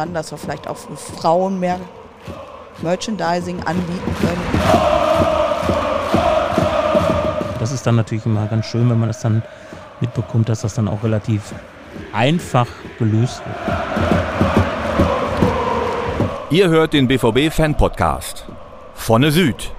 dran, dass wir vielleicht auch für Frauen mehr Merchandising anbieten können. Das ist dann natürlich immer ganz schön, wenn man das dann mitbekommt, dass das dann auch relativ einfach gelöst wird. Ihr hört den BVB Fan Podcast. Vonne Süd.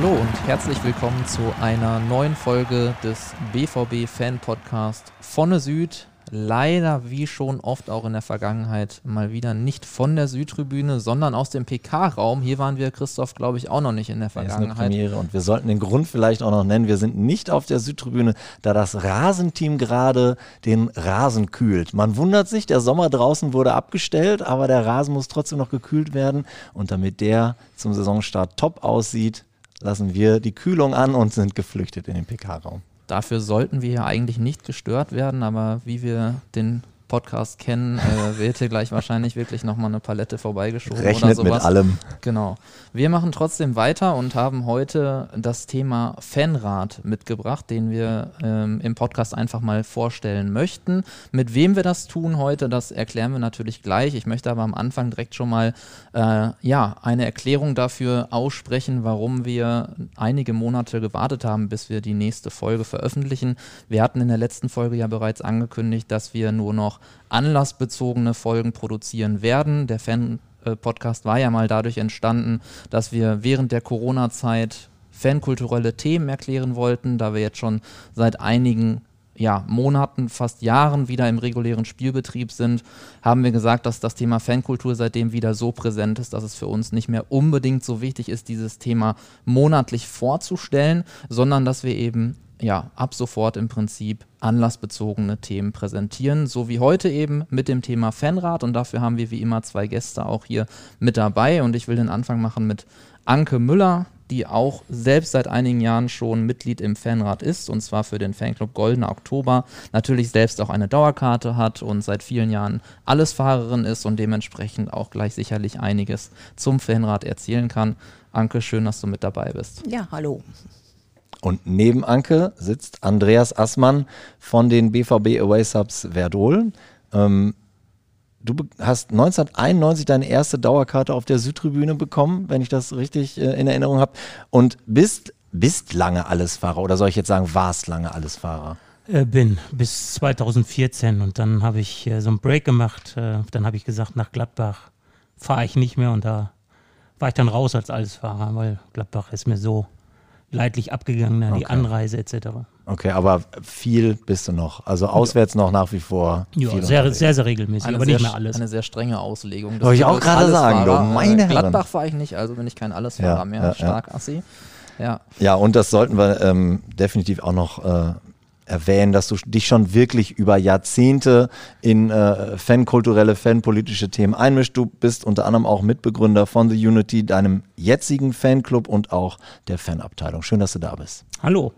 Hallo und herzlich willkommen zu einer neuen Folge des BVB Fan Podcast Vonne Süd leider wie schon oft auch in der Vergangenheit mal wieder nicht von der Südtribüne, sondern aus dem PK-Raum. Hier waren wir, Christoph, glaube ich, auch noch nicht in der Vergangenheit. Das ist eine Premiere und wir sollten den Grund vielleicht auch noch nennen. Wir sind nicht auf der Südtribüne, da das Rasenteam gerade den Rasen kühlt. Man wundert sich, der Sommer draußen wurde abgestellt, aber der Rasen muss trotzdem noch gekühlt werden. Und damit der zum Saisonstart top aussieht, lassen wir die Kühlung an und sind geflüchtet in den PK-Raum. Dafür sollten wir ja eigentlich nicht gestört werden, aber wie wir den Podcast kennen, äh, wird hier gleich wahrscheinlich wirklich nochmal eine Palette vorbeigeschoben Rechnet oder sowas. mit allem. Genau. Wir machen trotzdem weiter und haben heute das Thema Fanrat mitgebracht, den wir ähm, im Podcast einfach mal vorstellen möchten. Mit wem wir das tun heute, das erklären wir natürlich gleich. Ich möchte aber am Anfang direkt schon mal äh, ja, eine Erklärung dafür aussprechen, warum wir einige Monate gewartet haben, bis wir die nächste Folge veröffentlichen. Wir hatten in der letzten Folge ja bereits angekündigt, dass wir nur noch anlassbezogene Folgen produzieren werden. Der Fan-Podcast war ja mal dadurch entstanden, dass wir während der Corona-Zeit fankulturelle Themen erklären wollten, da wir jetzt schon seit einigen ja, Monaten, fast Jahren wieder im regulären Spielbetrieb sind, haben wir gesagt, dass das Thema Fankultur seitdem wieder so präsent ist, dass es für uns nicht mehr unbedingt so wichtig ist, dieses Thema monatlich vorzustellen, sondern dass wir eben ja, ab sofort im Prinzip anlassbezogene Themen präsentieren, so wie heute eben mit dem Thema Fanrat und dafür haben wir wie immer zwei Gäste auch hier mit dabei und ich will den Anfang machen mit Anke Müller, die auch selbst seit einigen Jahren schon Mitglied im Fanrat ist und zwar für den Fanclub Goldener Oktober, natürlich selbst auch eine Dauerkarte hat und seit vielen Jahren Allesfahrerin ist und dementsprechend auch gleich sicherlich einiges zum Fanrat erzählen kann. Anke, schön, dass du mit dabei bist. Ja, hallo. Und neben Anke sitzt Andreas Assmann von den BVB Away Subs Verdol. Ähm, du hast 1991 deine erste Dauerkarte auf der Südtribüne bekommen, wenn ich das richtig äh, in Erinnerung habe. Und bist, bist lange Allesfahrer oder soll ich jetzt sagen, warst lange Allesfahrer? Äh, bin bis 2014 und dann habe ich äh, so einen Break gemacht. Äh, dann habe ich gesagt, nach Gladbach fahre ich nicht mehr und da war ich dann raus als Allesfahrer, weil Gladbach ist mir so leidlich abgegangen, okay. die Anreise etc. Okay, aber viel bist du noch. Also auswärts noch nach wie vor. Ja, sehr, sehr, sehr regelmäßig, eine aber sehr, nicht mehr alles. Eine sehr strenge Auslegung. Wollte ich auch gerade sagen, du meine Herren. Gladbach fahre ich nicht, also bin ich kein Allesfahrer ja, mehr. Ja, Stark Assi. Ja. ja, und das sollten wir ähm, definitiv auch noch äh, erwähnen, dass du dich schon wirklich über Jahrzehnte in äh, fankulturelle, fanpolitische Themen einmischst. Du bist unter anderem auch Mitbegründer von The Unity, deinem jetzigen Fanclub und auch der Fanabteilung. Schön, dass du da bist. Hallo.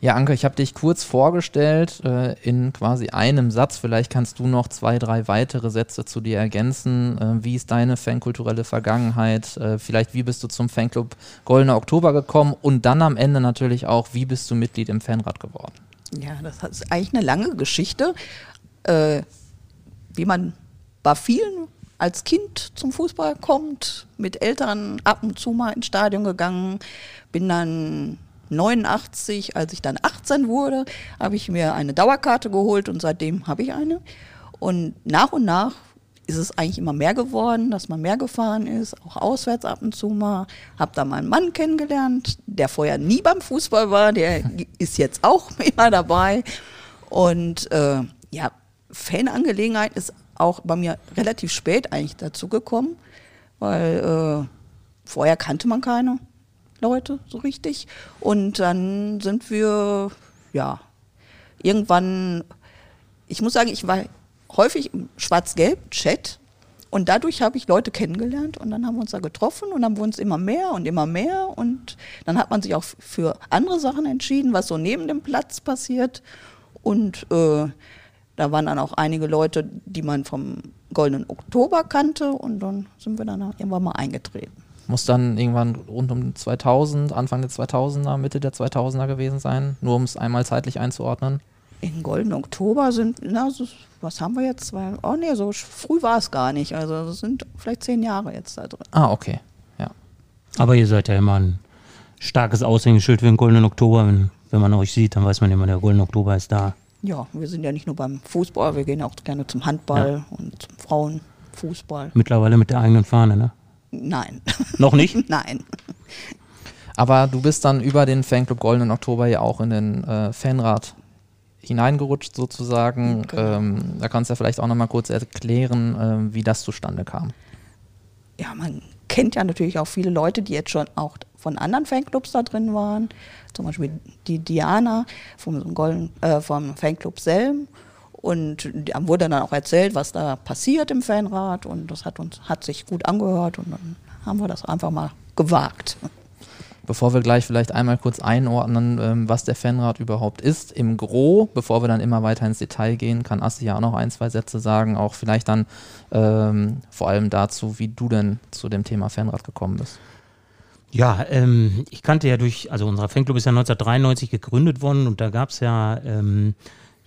Ja, Anke, ich habe dich kurz vorgestellt äh, in quasi einem Satz. Vielleicht kannst du noch zwei, drei weitere Sätze zu dir ergänzen. Äh, wie ist deine fankulturelle Vergangenheit? Äh, vielleicht, wie bist du zum Fanclub Goldener Oktober gekommen? Und dann am Ende natürlich auch, wie bist du Mitglied im Fanrat geworden? Ja, das ist eigentlich eine lange Geschichte. Äh, wie man bei vielen als Kind zum Fußball kommt, mit Eltern ab und zu mal ins Stadion gegangen, bin dann 89, als ich dann 18 wurde, habe ich mir eine Dauerkarte geholt und seitdem habe ich eine. Und nach und nach ist es eigentlich immer mehr geworden, dass man mehr gefahren ist, auch auswärts ab und zu mal. Habe da meinen Mann kennengelernt, der vorher nie beim Fußball war, der ist jetzt auch immer dabei. Und äh, ja, Fanangelegenheit ist auch bei mir relativ spät eigentlich dazu gekommen, weil äh, vorher kannte man keine. Leute so richtig. Und dann sind wir, ja, irgendwann, ich muss sagen, ich war häufig im Schwarz-Gelb-Chat und dadurch habe ich Leute kennengelernt und dann haben wir uns da getroffen und dann wurden es immer mehr und immer mehr und dann hat man sich auch für andere Sachen entschieden, was so neben dem Platz passiert. Und äh, da waren dann auch einige Leute, die man vom Goldenen Oktober kannte und dann sind wir dann irgendwann mal eingetreten. Muss dann irgendwann rund um 2000, Anfang der 2000er, Mitte der 2000er gewesen sein, nur um es einmal zeitlich einzuordnen. In Golden Oktober sind, na, so, was haben wir jetzt? Oh nee, so früh war es gar nicht. Also es sind vielleicht zehn Jahre jetzt da drin. Ah, okay. Ja. Aber ihr seid ja immer ein starkes Aushängeschild für den Goldenen Oktober. Wenn, wenn man euch sieht, dann weiß man immer, der Goldene Oktober ist da. Ja, wir sind ja nicht nur beim Fußball, wir gehen auch gerne zum Handball ja. und zum Frauenfußball. Mittlerweile mit der eigenen Fahne, ne? Nein. Noch nicht? Nein. Aber du bist dann über den Fanclub Goldenen Oktober ja auch in den äh, Fanrat hineingerutscht sozusagen. Genau. Ähm, da kannst du ja vielleicht auch nochmal kurz erklären, ähm, wie das zustande kam. Ja, man kennt ja natürlich auch viele Leute, die jetzt schon auch von anderen Fanclubs da drin waren. Zum Beispiel die Diana vom, Golden, äh, vom Fanclub Selm. Und da wurde dann auch erzählt, was da passiert im Fanrat. Und das hat uns hat sich gut angehört. Und dann haben wir das einfach mal gewagt. Bevor wir gleich vielleicht einmal kurz einordnen, ähm, was der Fanrat überhaupt ist, im Gro, bevor wir dann immer weiter ins Detail gehen, kann Assi ja auch noch ein, zwei Sätze sagen, auch vielleicht dann ähm, vor allem dazu, wie du denn zu dem Thema Fanrat gekommen bist. Ja, ähm, ich kannte ja durch, also unser Fanclub ist ja 1993 gegründet worden und da gab es ja ähm,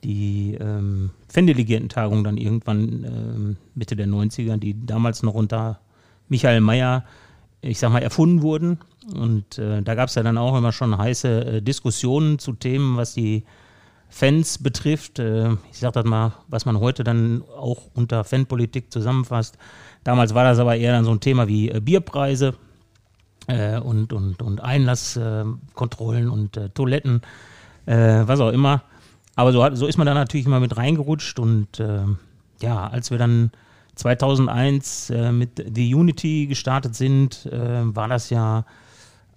die ähm, Fandelegiertentagung dann irgendwann ähm, Mitte der 90er, die damals noch unter Michael Mayer, ich sag mal, erfunden wurden. Und äh, da gab es ja dann auch immer schon heiße äh, Diskussionen zu Themen, was die Fans betrifft. Äh, ich sag das mal, was man heute dann auch unter Fanpolitik zusammenfasst. Damals war das aber eher dann so ein Thema wie äh, Bierpreise äh, und, und, und Einlasskontrollen und äh, Toiletten, was auch immer. Aber so, so ist man da natürlich immer mit reingerutscht und ja, als wir dann 2001 äh, mit The Unity gestartet sind, äh, war das ja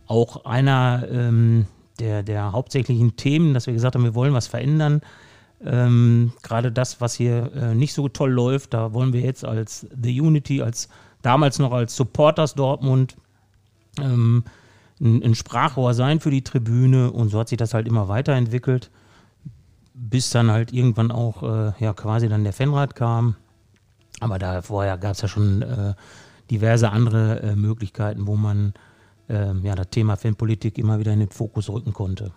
auch einer ähm, der, der hauptsächlichen Themen, dass wir gesagt haben, wir wollen was verändern. Ähm, Gerade das, was hier äh, nicht so toll läuft, da wollen wir jetzt als The Unity, als damals noch als Supporters Dortmund ähm, ein, ein Sprachrohr sein für die Tribüne und so hat sich das halt immer weiterentwickelt, bis dann halt irgendwann auch äh, ja quasi dann der Fanrat kam. Aber da vorher gab es ja schon äh, diverse andere äh, Möglichkeiten, wo man äh, ja, das Thema Fanpolitik immer wieder in den Fokus rücken konnte.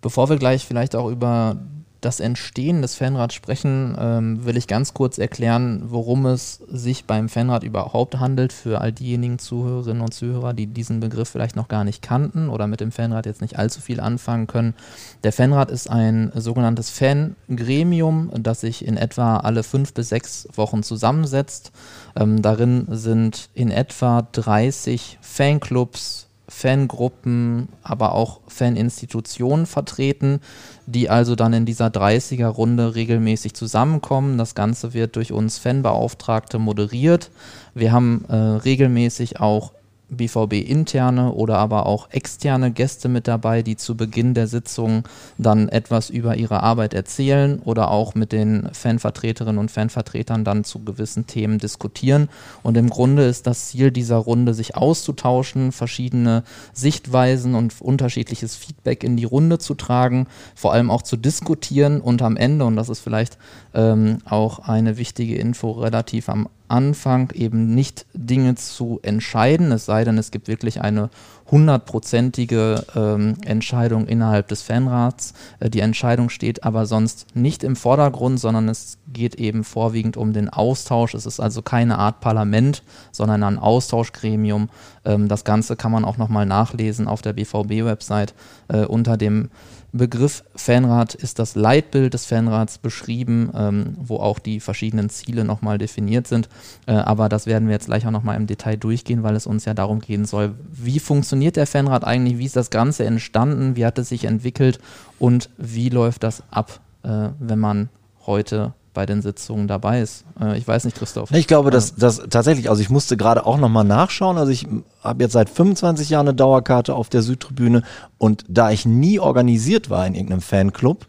Bevor wir gleich vielleicht auch über das Entstehen des Fanrats sprechen, ähm, will ich ganz kurz erklären, worum es sich beim Fanrat überhaupt handelt für all diejenigen Zuhörerinnen und Zuhörer, die diesen Begriff vielleicht noch gar nicht kannten oder mit dem Fanrat jetzt nicht allzu viel anfangen können. Der Fanrat ist ein sogenanntes Fangremium, das sich in etwa alle fünf bis sechs Wochen zusammensetzt. Ähm, darin sind in etwa 30 Fanclubs, Fangruppen, aber auch Faninstitutionen vertreten, die also dann in dieser 30er-Runde regelmäßig zusammenkommen. Das Ganze wird durch uns Fanbeauftragte moderiert. Wir haben äh, regelmäßig auch BVB-interne oder aber auch externe Gäste mit dabei, die zu Beginn der Sitzung dann etwas über ihre Arbeit erzählen oder auch mit den Fanvertreterinnen und Fanvertretern dann zu gewissen Themen diskutieren. Und im Grunde ist das Ziel dieser Runde, sich auszutauschen, verschiedene Sichtweisen und unterschiedliches Feedback in die Runde zu tragen, vor allem auch zu diskutieren und am Ende, und das ist vielleicht ähm, auch eine wichtige Info relativ am Anfang eben nicht Dinge zu entscheiden, es sei denn, es gibt wirklich eine hundertprozentige ähm, Entscheidung innerhalb des Fanrats. Äh, die Entscheidung steht aber sonst nicht im Vordergrund, sondern es geht eben vorwiegend um den Austausch. Es ist also keine Art Parlament, sondern ein Austauschgremium. Ähm, das Ganze kann man auch nochmal nachlesen auf der BVB-Website äh, unter dem Begriff Fanrat ist das Leitbild des Fanrats beschrieben, ähm, wo auch die verschiedenen Ziele nochmal definiert sind. Äh, aber das werden wir jetzt gleich auch nochmal im Detail durchgehen, weil es uns ja darum gehen soll, wie funktioniert der Fanrat eigentlich, wie ist das Ganze entstanden, wie hat es sich entwickelt und wie läuft das ab, äh, wenn man heute bei den Sitzungen dabei ist. Äh, ich weiß nicht, Christoph. Ich glaube, dass das tatsächlich, also ich musste gerade auch nochmal nachschauen. Also ich habe jetzt seit 25 Jahren eine Dauerkarte auf der Südtribüne und da ich nie organisiert war in irgendeinem Fanclub,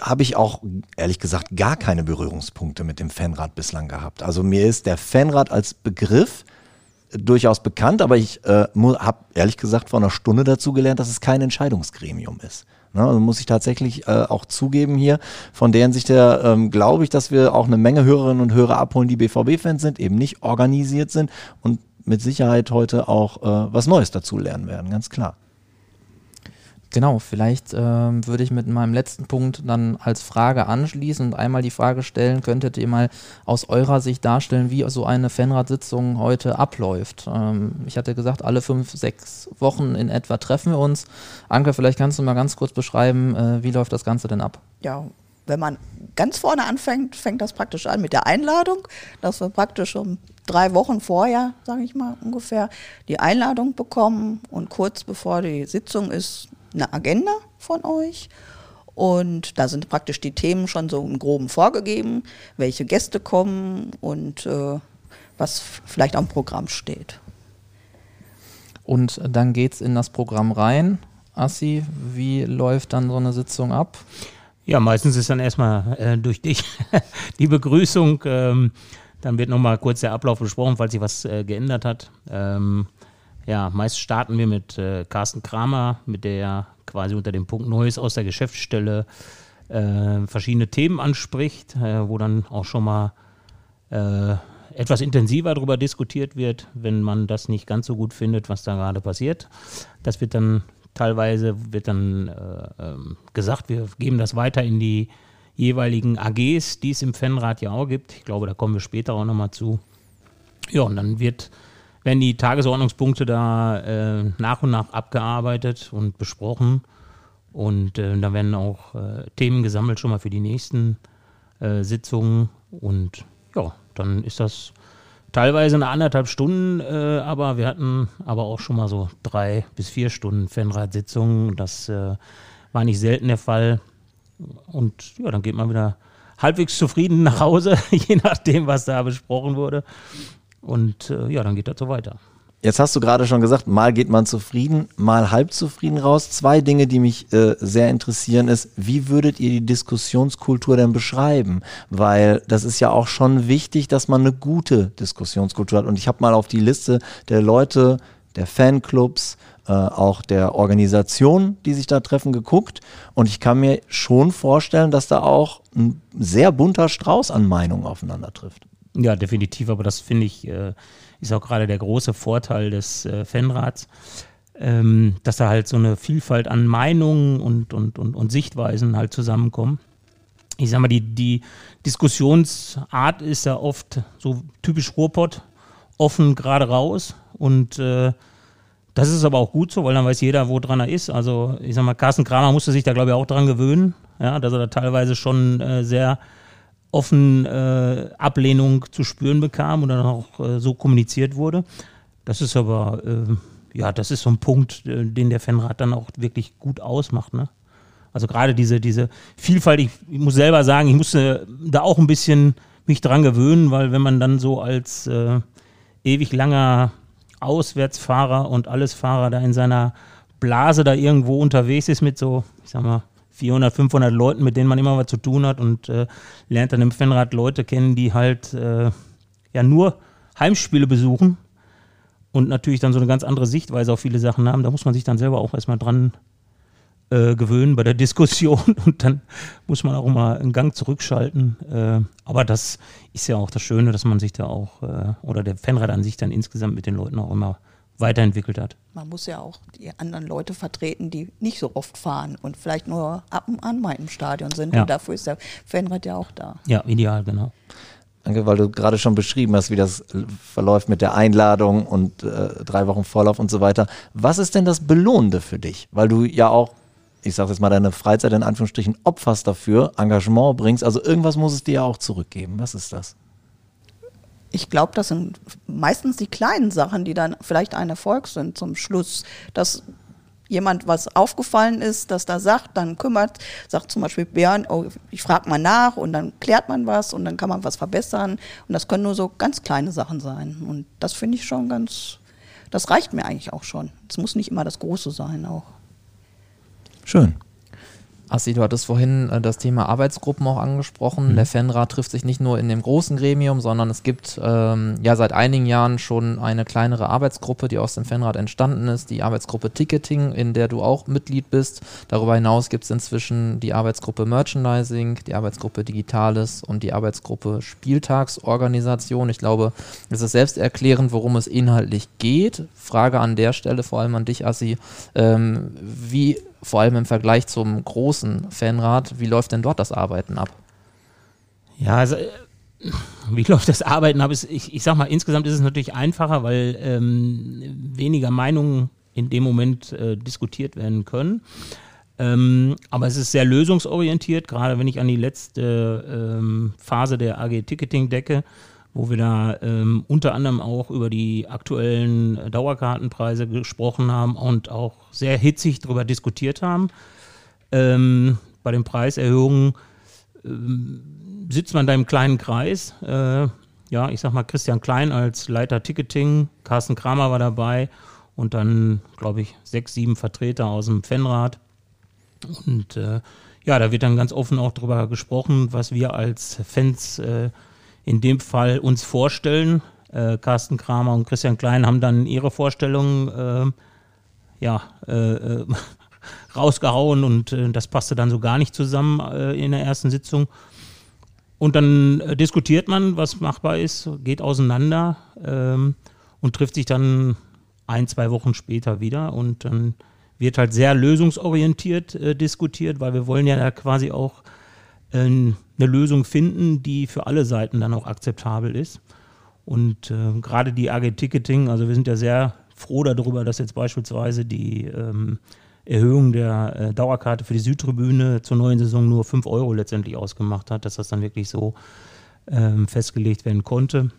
habe ich auch ehrlich gesagt gar keine Berührungspunkte mit dem Fanrat bislang gehabt. Also mir ist der Fanrat als Begriff durchaus bekannt, aber ich äh, habe ehrlich gesagt vor einer Stunde dazu gelernt, dass es kein Entscheidungsgremium ist. Ne? Also muss ich tatsächlich äh, auch zugeben hier. Von deren Sicht her ähm, glaube ich, dass wir auch eine Menge Hörerinnen und Hörer abholen, die BVB-Fans sind, eben nicht organisiert sind und mit Sicherheit heute auch äh, was Neues dazu lernen werden, ganz klar. Genau, vielleicht ähm, würde ich mit meinem letzten Punkt dann als Frage anschließen und einmal die Frage stellen, könntet ihr mal aus eurer Sicht darstellen, wie so eine Fanratssitzung heute abläuft? Ähm, ich hatte gesagt, alle fünf, sechs Wochen in etwa treffen wir uns. Anke, vielleicht kannst du mal ganz kurz beschreiben, äh, wie läuft das Ganze denn ab? Ja, wenn man ganz vorne anfängt, fängt das praktisch an mit der Einladung, dass wir praktisch um drei Wochen vorher, sage ich mal ungefähr, die Einladung bekommen und kurz bevor die Sitzung ist, eine Agenda von euch. Und da sind praktisch die Themen schon so im Groben vorgegeben, welche Gäste kommen und äh, was vielleicht am Programm steht. Und dann geht es in das Programm rein. Assi, wie läuft dann so eine Sitzung ab? Ja, meistens ist dann erstmal äh, durch dich die Begrüßung. Ähm, dann wird nochmal kurz der Ablauf besprochen, falls sich was äh, geändert hat. Ähm, ja, meist starten wir mit äh, Carsten Kramer, mit der quasi unter dem Punkt Neues aus der Geschäftsstelle äh, verschiedene Themen anspricht, äh, wo dann auch schon mal äh, etwas intensiver darüber diskutiert wird, wenn man das nicht ganz so gut findet, was da gerade passiert. Das wird dann teilweise wird dann äh, ähm, gesagt, wir geben das weiter in die jeweiligen AGs, die es im Fanrat ja auch gibt. Ich glaube, da kommen wir später auch nochmal zu. Ja, und dann wird werden die Tagesordnungspunkte da äh, nach und nach abgearbeitet und besprochen. Und äh, da werden auch äh, Themen gesammelt schon mal für die nächsten äh, Sitzungen. Und ja, dann ist das teilweise eine anderthalb Stunden, äh, aber wir hatten aber auch schon mal so drei bis vier Stunden Fanratssitzungen. Das äh, war nicht selten der Fall. Und ja, dann geht man wieder halbwegs zufrieden nach Hause, je nachdem, was da besprochen wurde. Und äh, ja, dann geht das so weiter. Jetzt hast du gerade schon gesagt, mal geht man zufrieden, mal halb zufrieden raus. Zwei Dinge, die mich äh, sehr interessieren, ist, wie würdet ihr die Diskussionskultur denn beschreiben? Weil das ist ja auch schon wichtig, dass man eine gute Diskussionskultur hat. Und ich habe mal auf die Liste der Leute, der Fanclubs, äh, auch der Organisation, die sich da treffen, geguckt. Und ich kann mir schon vorstellen, dass da auch ein sehr bunter Strauß an Meinungen aufeinander trifft. Ja, definitiv, aber das finde ich, äh, ist auch gerade der große Vorteil des äh, Fanrats, ähm, dass da halt so eine Vielfalt an Meinungen und, und, und, und Sichtweisen halt zusammenkommen. Ich sag mal, die, die Diskussionsart ist ja oft so typisch Ruhrpott, offen gerade raus und äh, das ist aber auch gut so, weil dann weiß jeder, wo dran er ist. Also ich sag mal, Carsten Kramer musste sich da glaube ich auch dran gewöhnen, ja, dass er da teilweise schon sehr offen äh, Ablehnung zu spüren bekam und dann auch äh, so kommuniziert wurde. Das ist aber, äh, ja, das ist so ein Punkt, äh, den der Fanrat dann auch wirklich gut ausmacht. Ne? Also gerade diese, diese Vielfalt, ich, ich, muss selber sagen, ich musste da auch ein bisschen mich dran gewöhnen, weil wenn man dann so als äh, ewig langer Auswärtsfahrer und Allesfahrer da in seiner Blase da irgendwo unterwegs ist mit so, ich sag mal, 400, 500 Leuten, mit denen man immer was zu tun hat und äh, lernt dann im Fanrad Leute kennen, die halt äh, ja nur Heimspiele besuchen und natürlich dann so eine ganz andere Sichtweise auf viele Sachen haben. Da muss man sich dann selber auch erstmal dran äh, gewöhnen bei der Diskussion und dann muss man auch mal einen Gang zurückschalten. Äh, aber das ist ja auch das Schöne, dass man sich da auch äh, oder der Fanrad an sich dann insgesamt mit den Leuten auch immer weiterentwickelt hat. Man muss ja auch die anderen Leute vertreten, die nicht so oft fahren und vielleicht nur ab und an mal im Stadion sind. Ja. Und dafür ist der Fanrat ja auch da. Ja, ideal, genau. Danke, weil du gerade schon beschrieben hast, wie das verläuft mit der Einladung und äh, drei Wochen Vorlauf und so weiter. Was ist denn das Belohnende für dich? Weil du ja auch, ich sage jetzt mal, deine Freizeit in Anführungsstrichen opferst dafür, Engagement bringst. Also irgendwas muss es dir ja auch zurückgeben. Was ist das? Ich glaube, das sind meistens die kleinen Sachen, die dann vielleicht ein Erfolg sind zum Schluss. Dass jemand was aufgefallen ist, dass da sagt, dann kümmert, sagt zum Beispiel Björn, oh, ich frage mal nach und dann klärt man was und dann kann man was verbessern. Und das können nur so ganz kleine Sachen sein. Und das finde ich schon ganz, das reicht mir eigentlich auch schon. Es muss nicht immer das Große sein auch. Schön. Assi, du hattest vorhin äh, das Thema Arbeitsgruppen auch angesprochen. Mhm. Der Fanrat trifft sich nicht nur in dem großen Gremium, sondern es gibt ähm, ja seit einigen Jahren schon eine kleinere Arbeitsgruppe, die aus dem Fanrat entstanden ist, die Arbeitsgruppe Ticketing, in der du auch Mitglied bist. Darüber hinaus gibt es inzwischen die Arbeitsgruppe Merchandising, die Arbeitsgruppe Digitales und die Arbeitsgruppe Spieltagsorganisation. Ich glaube, es ist selbsterklärend, worum es inhaltlich geht. Frage an der Stelle vor allem an dich, Assi. Ähm, wie vor allem im Vergleich zum großen Fanrat, wie läuft denn dort das Arbeiten ab? Ja, also äh, wie läuft das Arbeiten ab? Ich, ich sag mal, insgesamt ist es natürlich einfacher, weil ähm, weniger Meinungen in dem Moment äh, diskutiert werden können. Ähm, aber es ist sehr lösungsorientiert, gerade wenn ich an die letzte ähm, Phase der AG Ticketing decke, wo wir da ähm, unter anderem auch über die aktuellen Dauerkartenpreise gesprochen haben und auch sehr hitzig darüber diskutiert haben. Ähm, bei den Preiserhöhungen ähm, sitzt man da im kleinen Kreis. Äh, ja, ich sag mal Christian Klein als Leiter Ticketing, Carsten Kramer war dabei und dann, glaube ich, sechs, sieben Vertreter aus dem Fanrat. Und äh, ja, da wird dann ganz offen auch darüber gesprochen, was wir als Fans äh, in dem Fall uns vorstellen. Äh, Carsten Kramer und Christian Klein haben dann ihre Vorstellungen äh, ja, äh, äh rausgehauen und äh, das passte dann so gar nicht zusammen äh, in der ersten Sitzung. Und dann diskutiert man, was machbar ist, geht auseinander ähm, und trifft sich dann ein, zwei Wochen später wieder und dann wird halt sehr lösungsorientiert diskutiert, weil wir wollen ja quasi auch eine Lösung finden, die für alle Seiten dann auch akzeptabel ist. Und äh, gerade die AG Ticketing, also wir sind ja sehr froh darüber, dass jetzt beispielsweise die ähm, Erhöhung der äh, Dauerkarte für die Südtribüne zur neuen Saison nur 5 Euro letztendlich ausgemacht hat, dass das dann wirklich so ähm, festgelegt werden konnte.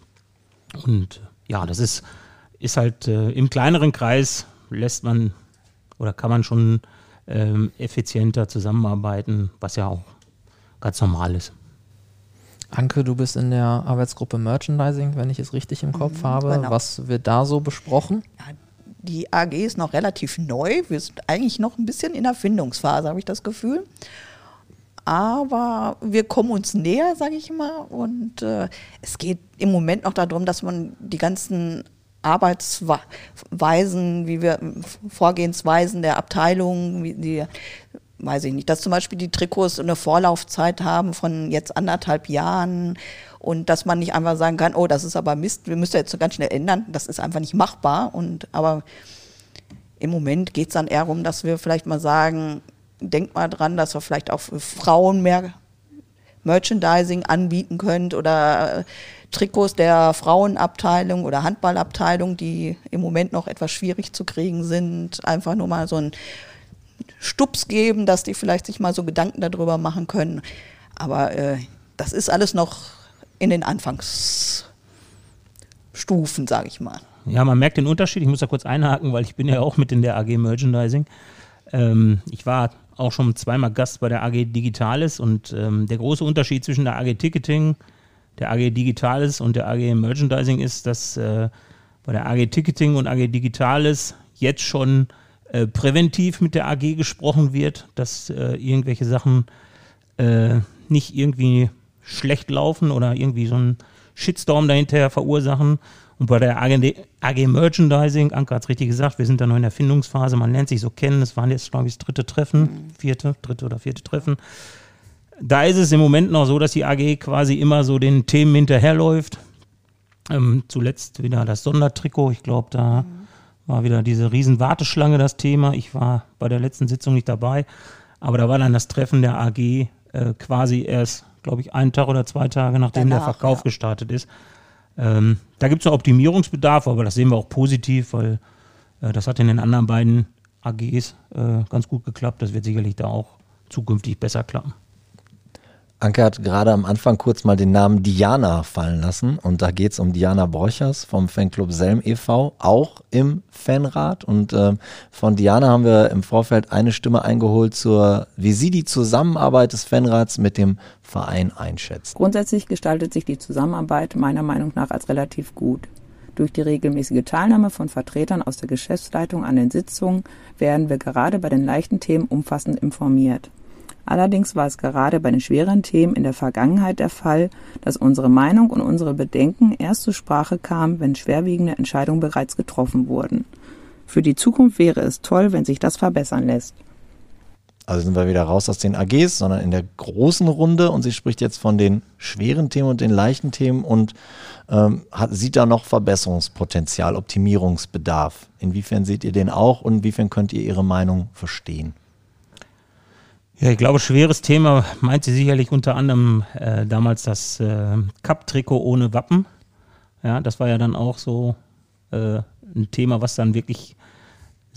Und ja, das ist, ist halt äh, im kleineren Kreis lässt man oder kann man schon ähm, effizienter zusammenarbeiten, was ja auch ganz normal ist. Anke, du bist in der Arbeitsgruppe Merchandising, wenn ich es richtig im Kopf mhm, habe. Genau. Was wird da so besprochen? Ja, die AG ist noch relativ neu. Wir sind eigentlich noch ein bisschen in der Findungsphase, habe ich das Gefühl. Aber wir kommen uns näher, sage ich mal. Und äh, es geht im Moment noch darum, dass man die ganzen Arbeitsweisen, wie wir Vorgehensweisen der Abteilung, wie die weiß ich nicht, dass zum Beispiel die Trikots eine Vorlaufzeit haben von jetzt anderthalb Jahren und dass man nicht einfach sagen kann, oh, das ist aber Mist, wir müssen jetzt so ganz schnell ändern. Das ist einfach nicht machbar. Und aber im Moment geht es dann eher darum, dass wir vielleicht mal sagen, denkt mal dran, dass wir vielleicht auch für Frauen mehr Merchandising anbieten könnt oder Trikots der Frauenabteilung oder Handballabteilung, die im Moment noch etwas schwierig zu kriegen sind. Einfach nur mal so ein Stups geben, dass die vielleicht sich mal so Gedanken darüber machen können. Aber äh, das ist alles noch in den Anfangsstufen, sage ich mal. Ja, man merkt den Unterschied. Ich muss da kurz einhaken, weil ich bin ja auch mit in der AG Merchandising. Ähm, ich war auch schon zweimal Gast bei der AG Digitales und ähm, der große Unterschied zwischen der AG Ticketing, der AG Digitales und der AG Merchandising ist, dass äh, bei der AG Ticketing und AG Digitales jetzt schon äh, präventiv mit der AG gesprochen wird, dass äh, irgendwelche Sachen äh, nicht irgendwie schlecht laufen oder irgendwie so einen Shitstorm dahinter verursachen. Und bei der AG, AG Merchandising, Anke hat es richtig gesagt, wir sind da noch in der Findungsphase, man lernt sich so kennen, das waren jetzt, glaube ich, das dritte Treffen, vierte, dritte oder vierte Treffen. Da ist es im Moment noch so, dass die AG quasi immer so den Themen hinterherläuft. Ähm, zuletzt wieder das Sondertrikot, ich glaube, da mhm war wieder diese riesen Warteschlange das Thema. Ich war bei der letzten Sitzung nicht dabei, aber da war dann das Treffen der AG äh, quasi erst, glaube ich, einen Tag oder zwei Tage, nachdem Danach, der Verkauf ja. gestartet ist. Ähm, da gibt es noch Optimierungsbedarf, aber das sehen wir auch positiv, weil äh, das hat in den anderen beiden AGs äh, ganz gut geklappt. Das wird sicherlich da auch zukünftig besser klappen. Anke hat gerade am Anfang kurz mal den Namen Diana fallen lassen und da geht es um Diana Borchers vom Fanclub Selm e.V., auch im Fanrat und äh, von Diana haben wir im Vorfeld eine Stimme eingeholt zur, wie sie die Zusammenarbeit des Fanrats mit dem Verein einschätzt. Grundsätzlich gestaltet sich die Zusammenarbeit meiner Meinung nach als relativ gut. Durch die regelmäßige Teilnahme von Vertretern aus der Geschäftsleitung an den Sitzungen werden wir gerade bei den leichten Themen umfassend informiert. Allerdings war es gerade bei den schweren Themen in der Vergangenheit der Fall, dass unsere Meinung und unsere Bedenken erst zur Sprache kamen, wenn schwerwiegende Entscheidungen bereits getroffen wurden. Für die Zukunft wäre es toll, wenn sich das verbessern lässt. Also sind wir wieder raus aus den AGs, sondern in der großen Runde und sie spricht jetzt von den schweren Themen und den leichten Themen und ähm, hat, sieht da noch Verbesserungspotenzial, Optimierungsbedarf. Inwiefern seht ihr den auch und inwiefern könnt ihr ihre Meinung verstehen? Ja, ich glaube, schweres Thema meint sie sicherlich unter anderem äh, damals das äh, Cup-Trikot ohne Wappen. Ja, das war ja dann auch so äh, ein Thema, was dann wirklich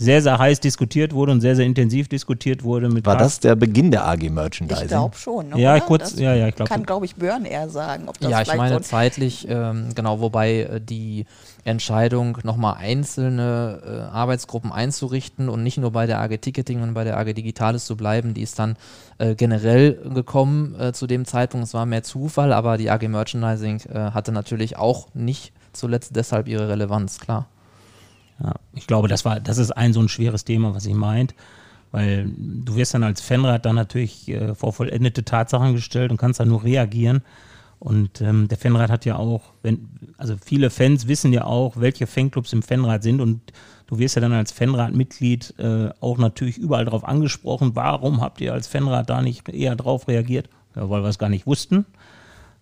sehr, sehr heiß diskutiert wurde und sehr, sehr intensiv diskutiert wurde. Mit War das der Beginn der AG Merchandising? Ich glaube schon. Ne, ja, kurz, das ja, ja, ich glaube. Kann, glaube ich, Björn eher sagen. Ob das ja, ich meine so zeitlich, ähm, genau, wobei äh, die Entscheidung, nochmal einzelne äh, Arbeitsgruppen einzurichten und nicht nur bei der AG Ticketing und bei der AG Digitales zu bleiben, die ist dann äh, generell gekommen äh, zu dem Zeitpunkt. Es war mehr Zufall, aber die AG Merchandising äh, hatte natürlich auch nicht zuletzt deshalb ihre Relevanz, klar. Ja, ich glaube, das war, das ist ein so ein schweres Thema, was ich meint, weil du wirst dann als Fanrat dann natürlich äh, vor vollendete Tatsachen gestellt und kannst dann nur reagieren. Und ähm, der Fanrat hat ja auch, wenn, also viele Fans wissen ja auch, welche Fanclubs im Fanrat sind und du wirst ja dann als Fanrat-Mitglied äh, auch natürlich überall darauf angesprochen, warum habt ihr als Fanrat da nicht eher drauf reagiert? Ja, weil wir es gar nicht wussten.